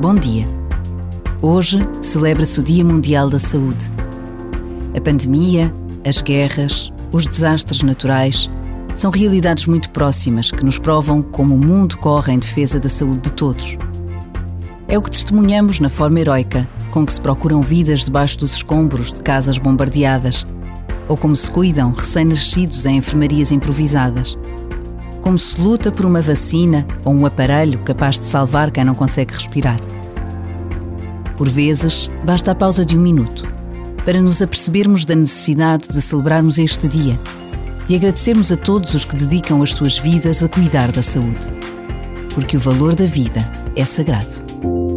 Bom dia. Hoje celebra-se o Dia Mundial da Saúde. A pandemia, as guerras, os desastres naturais são realidades muito próximas que nos provam como o mundo corre em defesa da saúde de todos. É o que testemunhamos na forma heroica com que se procuram vidas debaixo dos escombros de casas bombardeadas, ou como se cuidam recém-nascidos em enfermarias improvisadas. Como se luta por uma vacina ou um aparelho capaz de salvar quem não consegue respirar. Por vezes, basta a pausa de um minuto para nos apercebermos da necessidade de celebrarmos este dia e agradecermos a todos os que dedicam as suas vidas a cuidar da saúde. Porque o valor da vida é sagrado.